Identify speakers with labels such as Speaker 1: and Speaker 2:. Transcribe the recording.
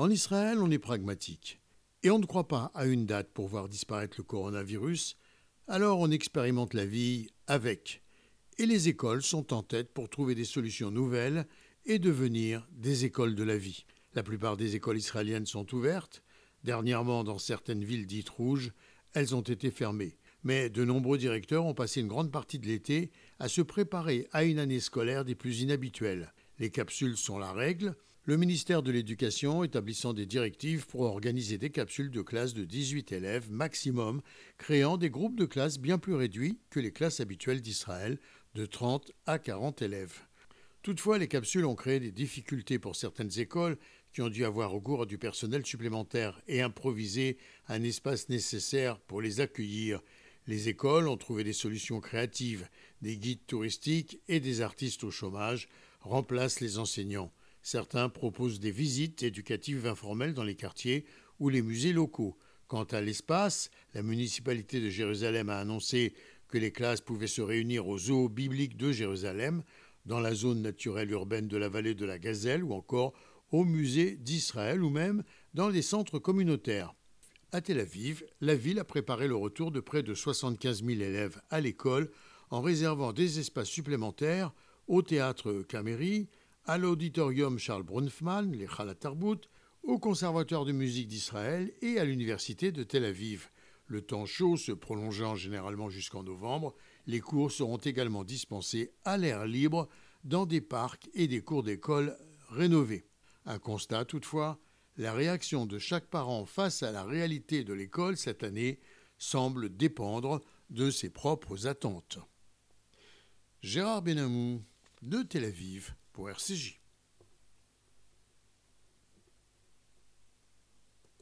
Speaker 1: En Israël, on est pragmatique. Et on ne croit pas à une date pour voir disparaître le coronavirus, alors on expérimente la vie avec. Et les écoles sont en tête pour trouver des solutions nouvelles et devenir des écoles de la vie. La plupart des écoles israéliennes sont ouvertes. Dernièrement, dans certaines villes dites rouges, elles ont été fermées. Mais de nombreux directeurs ont passé une grande partie de l'été à se préparer à une année scolaire des plus inhabituelles. Les capsules sont la règle, le ministère de l'Éducation établissant des directives pour organiser des capsules de classe de 18 élèves maximum, créant des groupes de classe bien plus réduits que les classes habituelles d'Israël, de 30 à 40 élèves. Toutefois, les capsules ont créé des difficultés pour certaines écoles qui ont dû avoir recours à du personnel supplémentaire et improviser un espace nécessaire pour les accueillir. Les écoles ont trouvé des solutions créatives. Des guides touristiques et des artistes au chômage remplacent les enseignants. Certains proposent des visites éducatives informelles dans les quartiers ou les musées locaux. Quant à l'espace, la municipalité de Jérusalem a annoncé que les classes pouvaient se réunir au zoo biblique de Jérusalem, dans la zone naturelle urbaine de la vallée de la Gazelle ou encore au musée d'Israël ou même dans les centres communautaires. À Tel Aviv, la ville a préparé le retour de près de 75 000 élèves à l'école en réservant des espaces supplémentaires au théâtre Caméry, à l'auditorium Charles Brunfman, les Tarbut, au Conservatoire de musique d'Israël et à l'université de Tel Aviv. Le temps chaud se prolongeant généralement jusqu'en novembre, les cours seront également dispensés à l'air libre dans des parcs et des cours d'école rénovés. Un constat toutefois, la réaction de chaque parent face à la réalité de l'école cette année semble dépendre de ses propres attentes. Gérard Benamou de Tel Aviv pour RCJ.